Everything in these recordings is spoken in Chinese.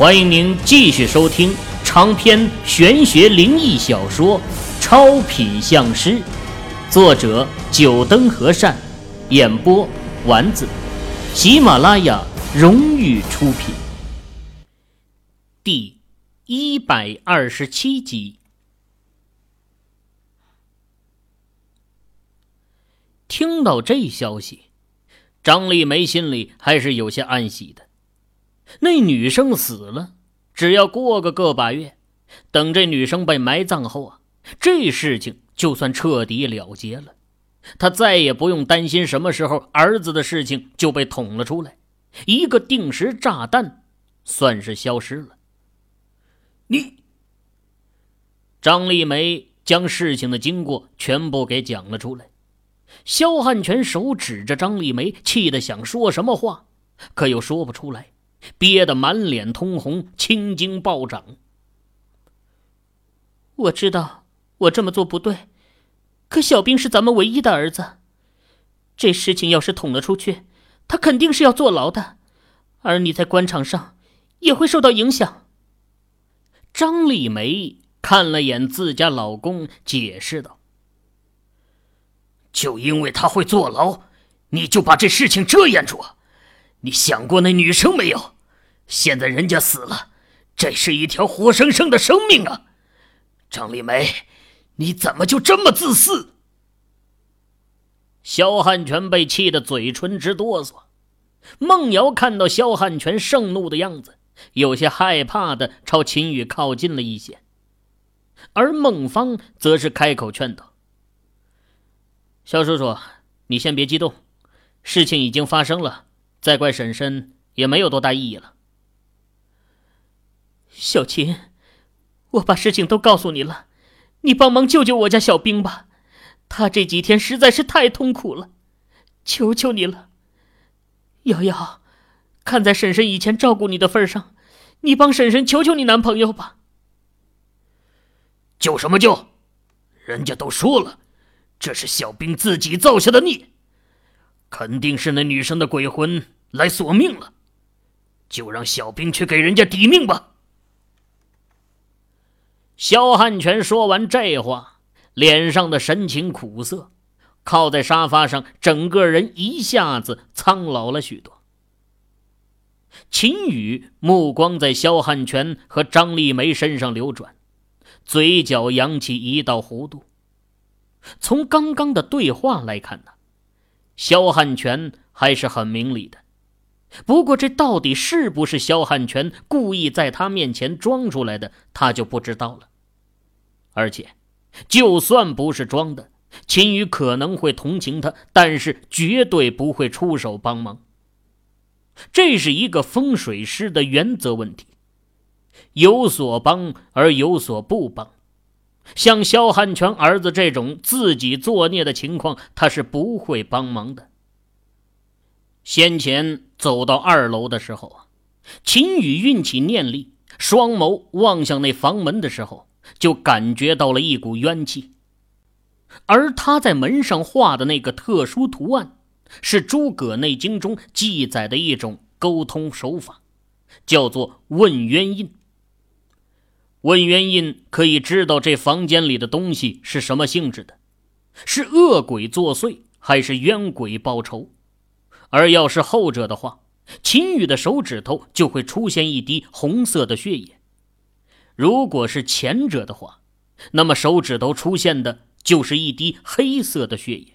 欢迎您继续收听长篇玄学灵异小说《超品相师》，作者：九灯和善，演播：丸子，喜马拉雅荣誉出品。第一百二十七集。听到这消息，张丽梅心里还是有些暗喜的。那女生死了，只要过个个把月，等这女生被埋葬后啊，这事情就算彻底了结了。他再也不用担心什么时候儿子的事情就被捅了出来，一个定时炸弹算是消失了。你，张丽梅将事情的经过全部给讲了出来。肖汉全手指着张丽梅，气得想说什么话，可又说不出来。憋得满脸通红，青筋暴涨。我知道我这么做不对，可小兵是咱们唯一的儿子，这事情要是捅了出去，他肯定是要坐牢的，而你在官场上也会受到影响。张丽梅看了眼自家老公，解释道：“就因为他会坐牢，你就把这事情遮掩住？”你想过那女生没有？现在人家死了，这是一条活生生的生命啊！张丽梅，你怎么就这么自私？肖汉全被气得嘴唇直哆嗦。孟瑶看到肖汉全盛怒的样子，有些害怕的朝秦宇靠近了一些，而孟芳则是开口劝道：“肖叔叔，你先别激动，事情已经发生了。”再怪婶婶也没有多大意义了。小琴，我把事情都告诉你了，你帮忙救救我家小兵吧，他这几天实在是太痛苦了，求求你了。瑶瑶，看在婶婶以前照顾你的份上，你帮婶婶求求你男朋友吧。救什么救？人家都说了，这是小兵自己造下的孽。肯定是那女生的鬼魂来索命了，就让小兵去给人家抵命吧。肖汉全说完这话，脸上的神情苦涩，靠在沙发上，整个人一下子苍老了许多。秦宇目光在肖汉全和张丽梅身上流转，嘴角扬起一道弧度。从刚刚的对话来看呢。萧汉全还是很明理的，不过这到底是不是萧汉全故意在他面前装出来的，他就不知道了。而且，就算不是装的，秦宇可能会同情他，但是绝对不会出手帮忙。这是一个风水师的原则问题：有所帮而有所不帮。像萧汉全儿子这种自己作孽的情况，他是不会帮忙的。先前走到二楼的时候啊，秦宇运起念力，双眸望向那房门的时候，就感觉到了一股冤气。而他在门上画的那个特殊图案，是诸葛内经中记载的一种沟通手法，叫做问冤印。问冤印可以知道这房间里的东西是什么性质的，是恶鬼作祟还是冤鬼报仇？而要是后者的话，秦宇的手指头就会出现一滴红色的血液；如果是前者的话，那么手指头出现的就是一滴黑色的血液。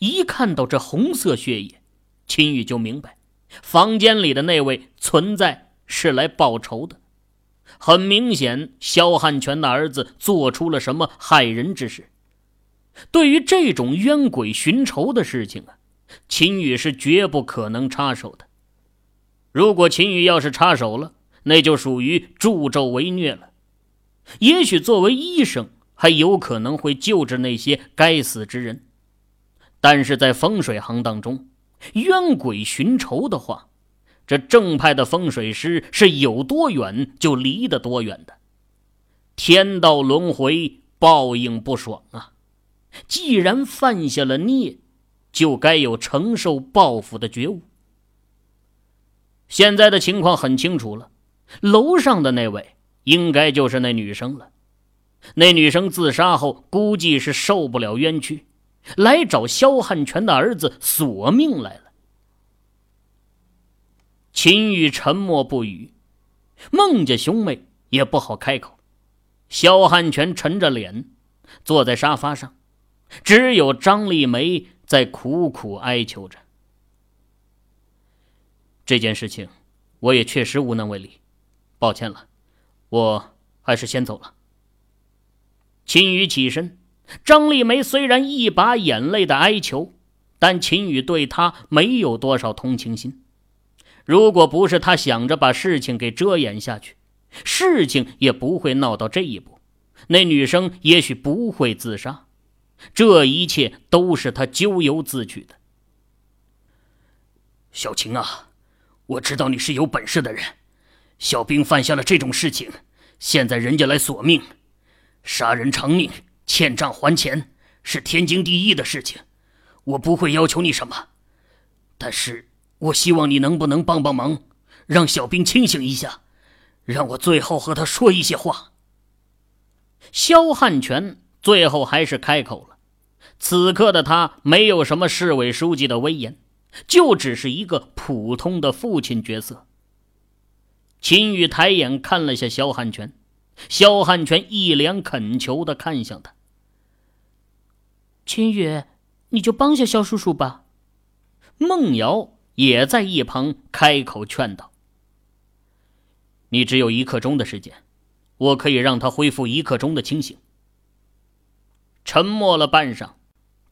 一看到这红色血液，秦宇就明白，房间里的那位存在是来报仇的。很明显，肖汉全的儿子做出了什么害人之事。对于这种冤鬼寻仇的事情啊，秦宇是绝不可能插手的。如果秦宇要是插手了，那就属于助纣为虐了。也许作为医生，还有可能会救治那些该死之人，但是在风水行当中，冤鬼寻仇的话。这正派的风水师是有多远就离得多远的，天道轮回，报应不爽啊！既然犯下了孽，就该有承受报复的觉悟。现在的情况很清楚了，楼上的那位应该就是那女生了。那女生自杀后，估计是受不了冤屈，来找肖汉全的儿子索命来了。秦宇沉默不语，孟家兄妹也不好开口。肖汉全沉着脸坐在沙发上，只有张丽梅在苦苦哀求着。这件事情，我也确实无能为力，抱歉了，我还是先走了。秦宇起身，张丽梅虽然一把眼泪的哀求，但秦宇对她没有多少同情心。如果不是他想着把事情给遮掩下去，事情也不会闹到这一步。那女生也许不会自杀，这一切都是他咎由自取的。小晴啊，我知道你是有本事的人，小兵犯下了这种事情，现在人家来索命，杀人偿命，欠账还钱是天经地义的事情，我不会要求你什么，但是。我希望你能不能帮帮忙，让小兵清醒一下，让我最后和他说一些话。肖汉全最后还是开口了。此刻的他没有什么市委书记的威严，就只是一个普通的父亲角色。秦宇抬眼看了下肖汉全，肖汉全一脸恳求的看向他：“秦宇，你就帮下肖叔叔吧。”孟瑶。也在一旁开口劝道：“你只有一刻钟的时间，我可以让他恢复一刻钟的清醒。”沉默了半晌，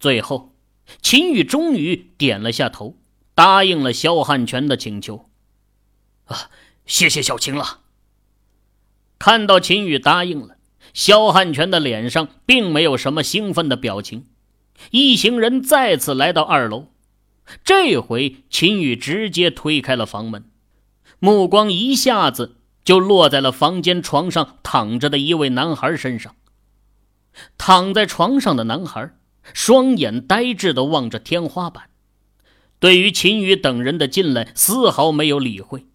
最后，秦宇终于点了下头，答应了萧汉全的请求。“啊，谢谢小青了。”看到秦宇答应了，萧汉全的脸上并没有什么兴奋的表情。一行人再次来到二楼。这回秦宇直接推开了房门，目光一下子就落在了房间床上躺着的一位男孩身上。躺在床上的男孩双眼呆滞的望着天花板，对于秦宇等人的进来丝毫没有理会，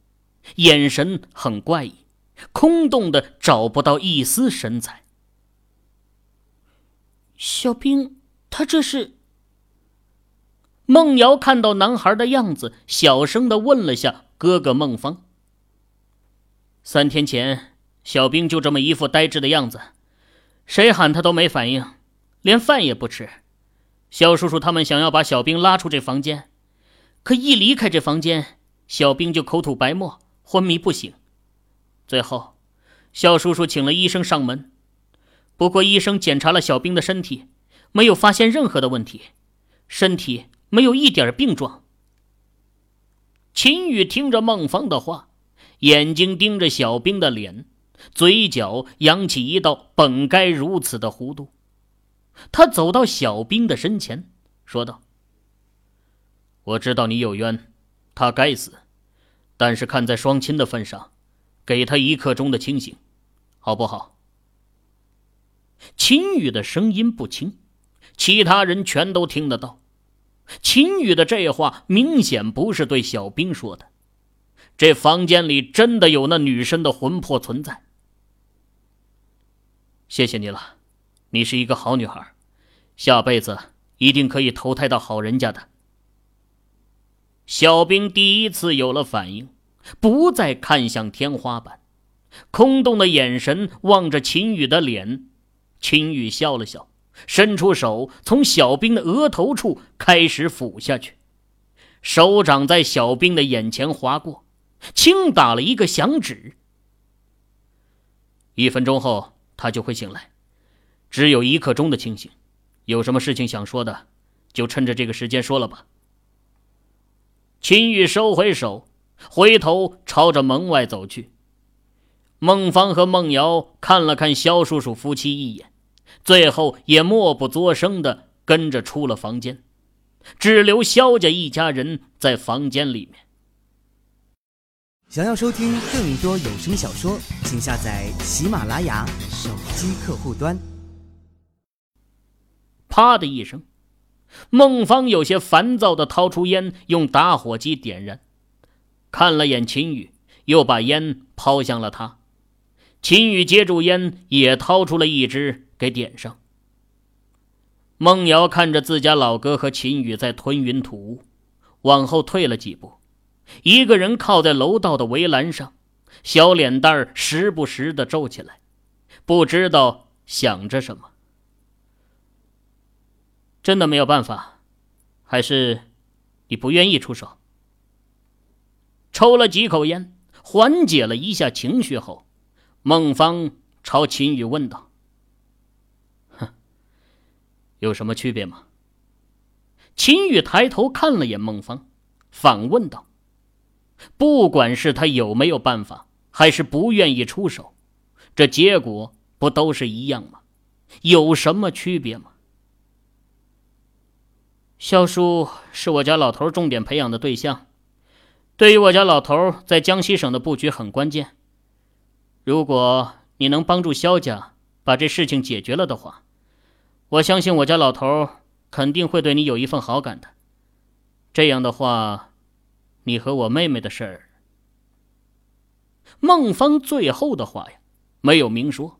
眼神很怪异，空洞的找不到一丝神采。小兵，他这是？孟瑶看到男孩的样子，小声的问了下哥哥孟芳。三天前，小兵就这么一副呆滞的样子，谁喊他都没反应，连饭也不吃。肖叔叔他们想要把小兵拉出这房间，可一离开这房间，小兵就口吐白沫，昏迷不醒。最后，肖叔叔请了医生上门，不过医生检查了小兵的身体，没有发现任何的问题，身体。没有一点病状。秦宇听着孟芳的话，眼睛盯着小兵的脸，嘴角扬起一道本该如此的弧度。他走到小兵的身前，说道：“我知道你有冤，他该死，但是看在双亲的份上，给他一刻钟的清醒，好不好？”秦宇的声音不轻，其他人全都听得到。秦宇的这话明显不是对小兵说的，这房间里真的有那女生的魂魄存在。谢谢你了，你是一个好女孩，下辈子一定可以投胎到好人家的。小兵第一次有了反应，不再看向天花板，空洞的眼神望着秦宇的脸。秦宇笑了笑。伸出手，从小兵的额头处开始抚下去，手掌在小兵的眼前划过，轻打了一个响指。一分钟后，他就会醒来，只有一刻钟的清醒。有什么事情想说的，就趁着这个时间说了吧。秦玉收回手，回头朝着门外走去。孟芳和孟瑶看了看肖叔叔夫妻一眼。最后也默不作声的跟着出了房间，只留肖家一家人在房间里面。想要收听更多有声小说，请下载喜马拉雅手机客户端。啪的一声，孟芳有些烦躁的掏出烟，用打火机点燃，看了眼秦宇，又把烟抛向了他。秦宇接住烟，也掏出了一支给点上。孟瑶看着自家老哥和秦宇在吞云吐雾，往后退了几步，一个人靠在楼道的围栏上，小脸蛋儿时不时的皱起来，不知道想着什么。真的没有办法，还是你不愿意出手？抽了几口烟，缓解了一下情绪后，孟芳朝秦宇问道。哼有什么区别吗？秦宇抬头看了眼孟芳，反问道：“不管是他有没有办法，还是不愿意出手，这结果不都是一样吗？有什么区别吗？”萧叔是我家老头重点培养的对象，对于我家老头在江西省的布局很关键。如果你能帮助萧家把这事情解决了的话，我相信我家老头肯定会对你有一份好感的。这样的话，你和我妹妹的事儿，孟芳最后的话呀，没有明说。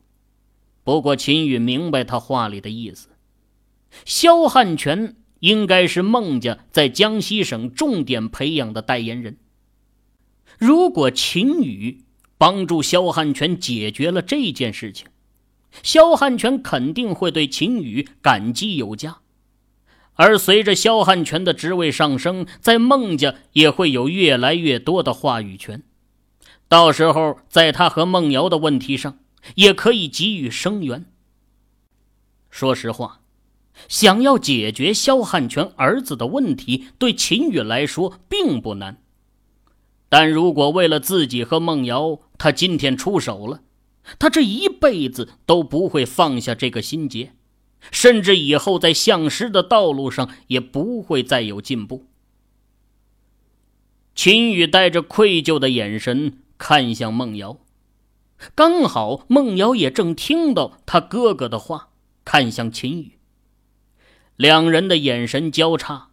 不过秦宇明白他话里的意思。肖汉全应该是孟家在江西省重点培养的代言人。如果秦宇帮助肖汉全解决了这件事情，肖汉全肯定会对秦宇感激有加，而随着萧汉权的职位上升，在孟家也会有越来越多的话语权。到时候，在他和孟瑶的问题上，也可以给予声援。说实话，想要解决萧汉权儿子的问题，对秦宇来说并不难。但如果为了自己和孟瑶，他今天出手了。他这一辈子都不会放下这个心结，甚至以后在相师的道路上也不会再有进步。秦宇带着愧疚的眼神看向孟瑶，刚好孟瑶也正听到他哥哥的话，看向秦宇。两人的眼神交叉，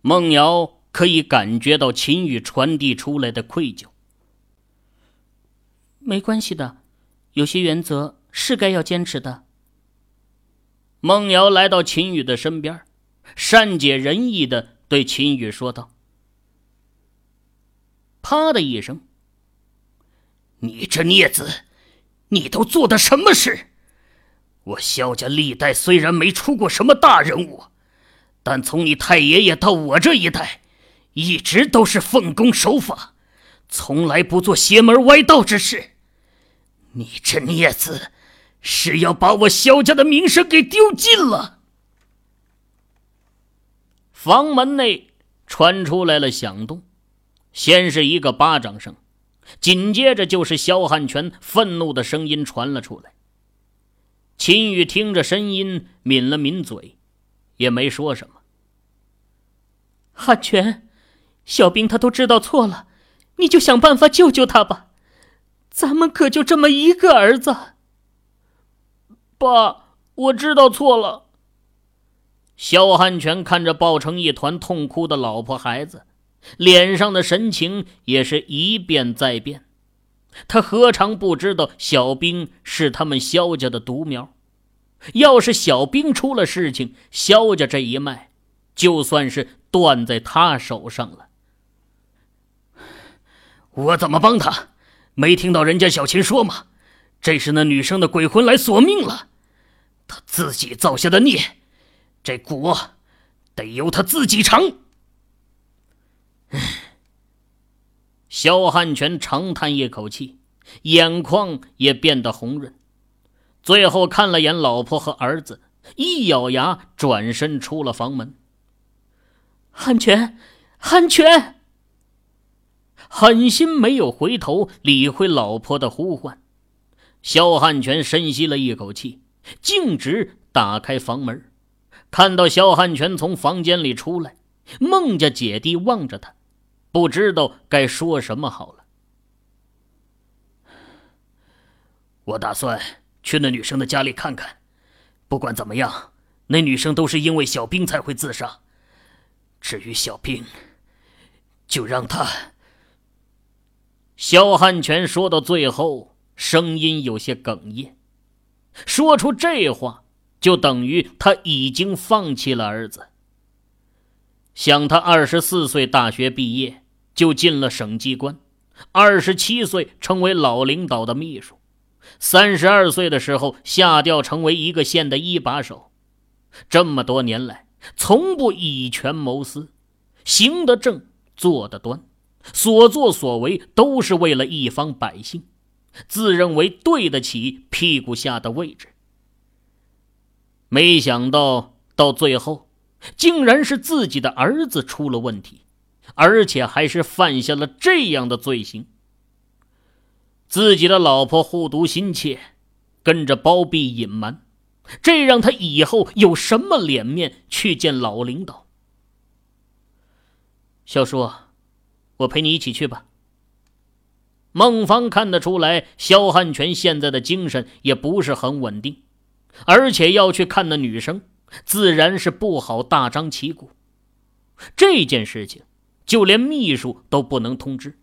孟瑶可以感觉到秦宇传递出来的愧疚。没关系的。有些原则是该要坚持的。孟瑶来到秦宇的身边，善解人意的对秦宇说道：“啪的一声，你这孽子，你都做的什么事？我萧家历代虽然没出过什么大人物，但从你太爷爷到我这一代，一直都是奉公守法，从来不做邪门歪道之事。”你这孽子，是要把我萧家的名声给丢尽了！房门内传出来了响动，先是一个巴掌声，紧接着就是萧汉全愤怒的声音传了出来。秦宇听着声音，抿了抿嘴，也没说什么。汉全，小兵他都知道错了，你就想办法救救他吧。咱们可就这么一个儿子。爸，我知道错了。肖汉全看着抱成一团痛哭的老婆孩子，脸上的神情也是一变再变。他何尝不知道小兵是他们肖家的独苗？要是小兵出了事情，肖家这一脉就算是断在他手上了。我怎么帮他？没听到人家小琴说吗？这是那女生的鬼魂来索命了，他自己造下的孽，这果得由他自己尝。唉，萧汉全长叹一口气，眼眶也变得红润，最后看了眼老婆和儿子，一咬牙，转身出了房门。汉全，汉全。狠心没有回头理会老婆的呼唤，萧汉全深吸了一口气，径直打开房门，看到肖汉全从房间里出来，孟家姐弟望着他，不知道该说什么好了。我打算去那女生的家里看看，不管怎么样，那女生都是因为小兵才会自杀。至于小兵，就让他。肖汉全说到最后，声音有些哽咽。说出这话，就等于他已经放弃了儿子。想他二十四岁大学毕业就进了省机关，二十七岁成为老领导的秘书，三十二岁的时候下调成为一个县的一把手，这么多年来从不以权谋私，行得正，坐得端，所作所为都是为了一方百姓，自认为对得起屁股下的位置。没想到到最后。竟然是自己的儿子出了问题，而且还是犯下了这样的罪行。自己的老婆护犊心切，跟着包庇隐瞒，这让他以后有什么脸面去见老领导？小叔，我陪你一起去吧。孟芳看得出来，肖汉全现在的精神也不是很稳定，而且要去看那女生。自然是不好大张旗鼓，这件事情就连秘书都不能通知。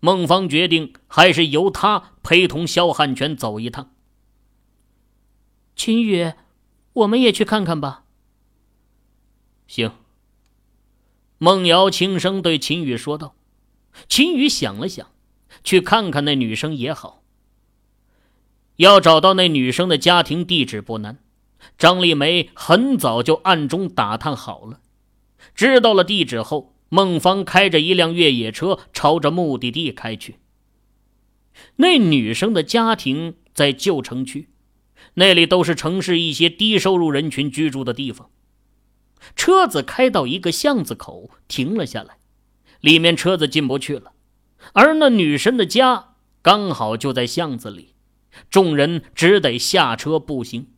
孟芳决定还是由他陪同肖汉全走一趟。秦宇，我们也去看看吧。行。孟瑶轻声对秦宇说道。秦宇想了想，去看看那女生也好。要找到那女生的家庭地址不难。张丽梅很早就暗中打探好了，知道了地址后，孟芳开着一辆越野车朝着目的地开去。那女生的家庭在旧城区，那里都是城市一些低收入人群居住的地方。车子开到一个巷子口，停了下来，里面车子进不去了，而那女生的家刚好就在巷子里，众人只得下车步行。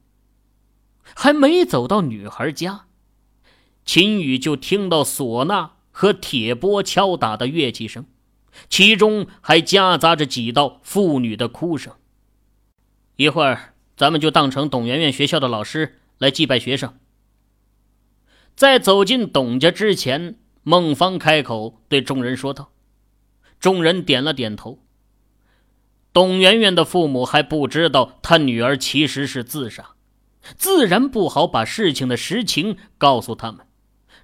还没走到女孩家，秦宇就听到唢呐和铁钵敲打的乐器声，其中还夹杂着几道妇女的哭声。一会儿，咱们就当成董媛媛学校的老师来祭拜学生。在走进董家之前，孟芳开口对众人说道：“众人点了点头。董媛媛的父母还不知道她女儿其实是自杀。”自然不好把事情的实情告诉他们，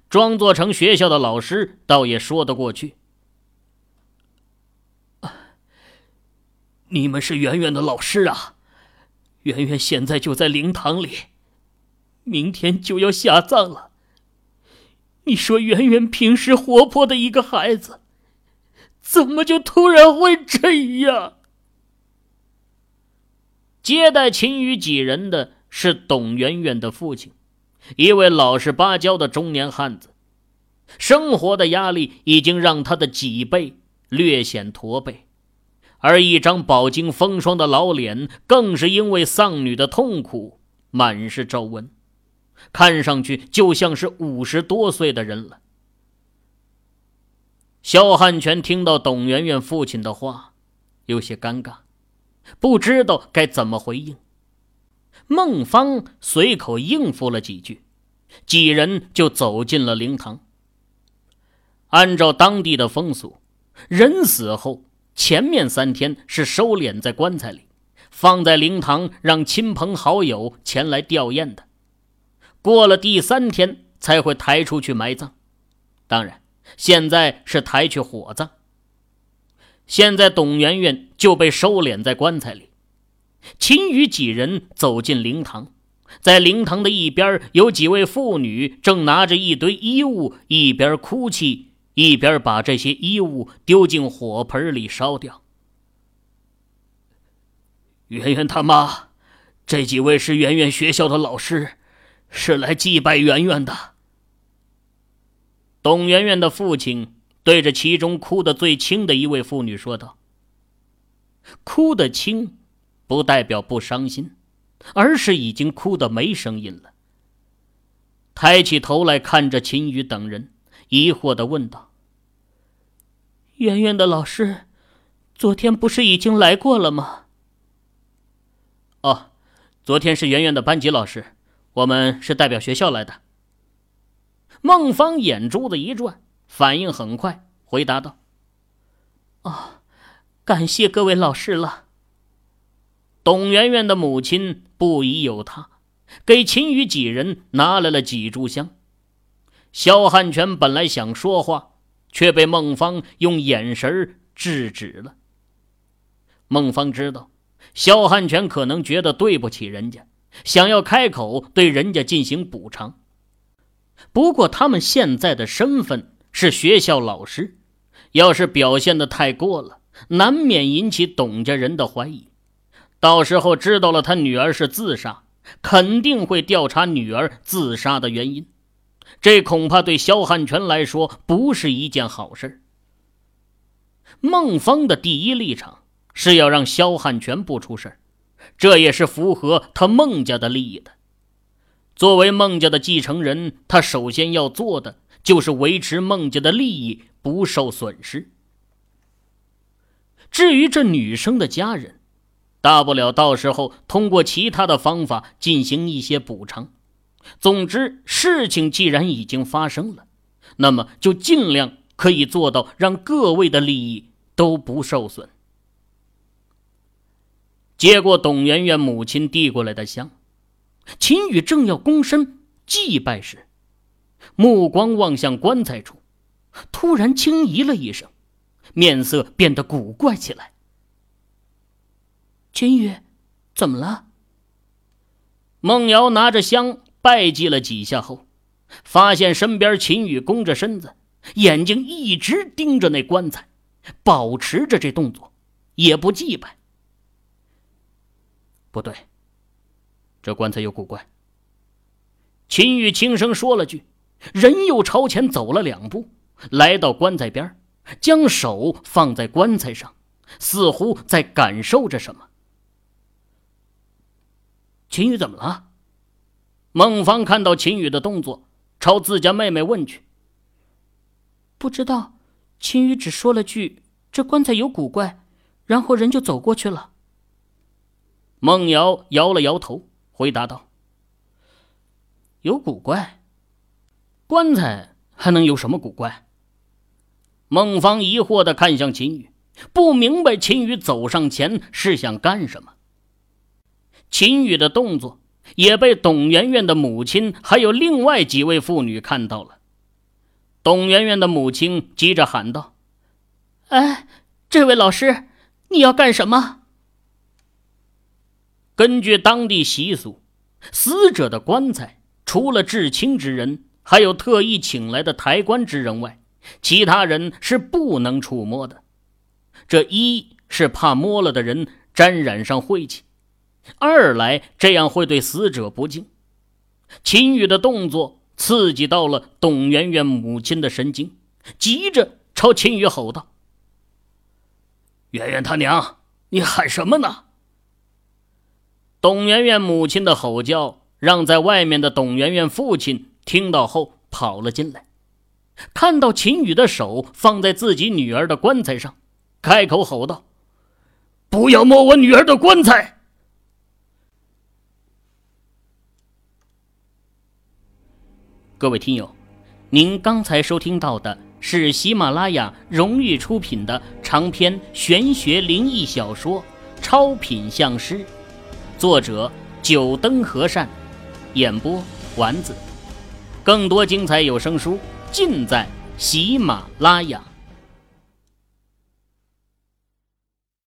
装作成学校的老师倒也说得过去。你们是圆圆的老师啊，圆圆现在就在灵堂里，明天就要下葬了。你说圆圆平时活泼的一个孩子，怎么就突然会这样？接待秦宇几人的。是董媛媛的父亲，一位老实巴交的中年汉子。生活的压力已经让他的脊背略显驼背，而一张饱经风霜的老脸，更是因为丧女的痛苦满是皱纹，看上去就像是五十多岁的人了。肖汉全听到董媛媛父亲的话，有些尴尬，不知道该怎么回应。孟芳随口应付了几句，几人就走进了灵堂。按照当地的风俗，人死后前面三天是收敛在棺材里，放在灵堂让亲朋好友前来吊唁的。过了第三天才会抬出去埋葬。当然，现在是抬去火葬。现在董媛媛就被收敛在棺材里。秦宇几人走进灵堂，在灵堂的一边，有几位妇女正拿着一堆衣物，一边哭泣，一边把这些衣物丢进火盆里烧掉。圆圆他妈，这几位是圆圆学校的老师，是来祭拜圆圆的。董媛媛的父亲对着其中哭得最轻的一位妇女说道：“哭得轻。”不代表不伤心，而是已经哭得没声音了。抬起头来看着秦宇等人，疑惑的问道：“圆圆的老师，昨天不是已经来过了吗？”“哦，昨天是圆圆的班级老师，我们是代表学校来的。”孟芳眼珠子一转，反应很快，回答道：“哦，感谢各位老师了。董媛媛的母亲不疑有他，给秦宇几人拿来了几炷香。肖汉全本来想说话，却被孟芳用眼神制止了。孟芳知道，肖汉全可能觉得对不起人家，想要开口对人家进行补偿。不过他们现在的身份是学校老师，要是表现的太过了，难免引起董家人的怀疑。到时候知道了他女儿是自杀，肯定会调查女儿自杀的原因，这恐怕对肖汉全来说不是一件好事。孟芳的第一立场是要让肖汉全不出事这也是符合他孟家的利益的。作为孟家的继承人，他首先要做的就是维持孟家的利益不受损失。至于这女生的家人，大不了到时候通过其他的方法进行一些补偿。总之，事情既然已经发生了，那么就尽量可以做到让各位的利益都不受损。接过董媛媛母亲递过来的香，秦宇正要躬身祭拜时，目光望向棺材处，突然轻咦了一声，面色变得古怪起来。秦宇，怎么了？孟瑶拿着香拜祭了几下后，发现身边秦宇弓着身子，眼睛一直盯着那棺材，保持着这动作，也不祭拜。不对，这棺材有古怪。秦宇轻声说了句，人又朝前走了两步，来到棺材边，将手放在棺材上，似乎在感受着什么。秦宇怎么了？孟芳看到秦宇的动作，朝自家妹妹问去。不知道，秦宇只说了句“这棺材有古怪”，然后人就走过去了。孟瑶摇了摇头，回答道：“有古怪？棺材还能有什么古怪？”孟芳疑惑的看向秦宇，不明白秦宇走上前是想干什么。秦宇的动作也被董媛媛的母亲还有另外几位妇女看到了。董媛媛的母亲急着喊道：“哎，这位老师，你要干什么？”根据当地习俗，死者的棺材除了至亲之人，还有特意请来的抬棺之人外，其他人是不能触摸的。这一是怕摸了的人沾染上晦气。二来，这样会对死者不敬。秦宇的动作刺激到了董媛媛母亲的神经，急着朝秦宇吼道：“媛媛他娘，你喊什么呢？”董媛媛母亲的吼叫让在外面的董媛媛父亲听到后跑了进来，看到秦宇的手放在自己女儿的棺材上，开口吼道：“不要摸我女儿的棺材！”各位听友，您刚才收听到的是喜马拉雅荣誉出品的长篇玄学灵异小说《超品相师》，作者九灯和善，演播丸子。更多精彩有声书尽在喜马拉雅。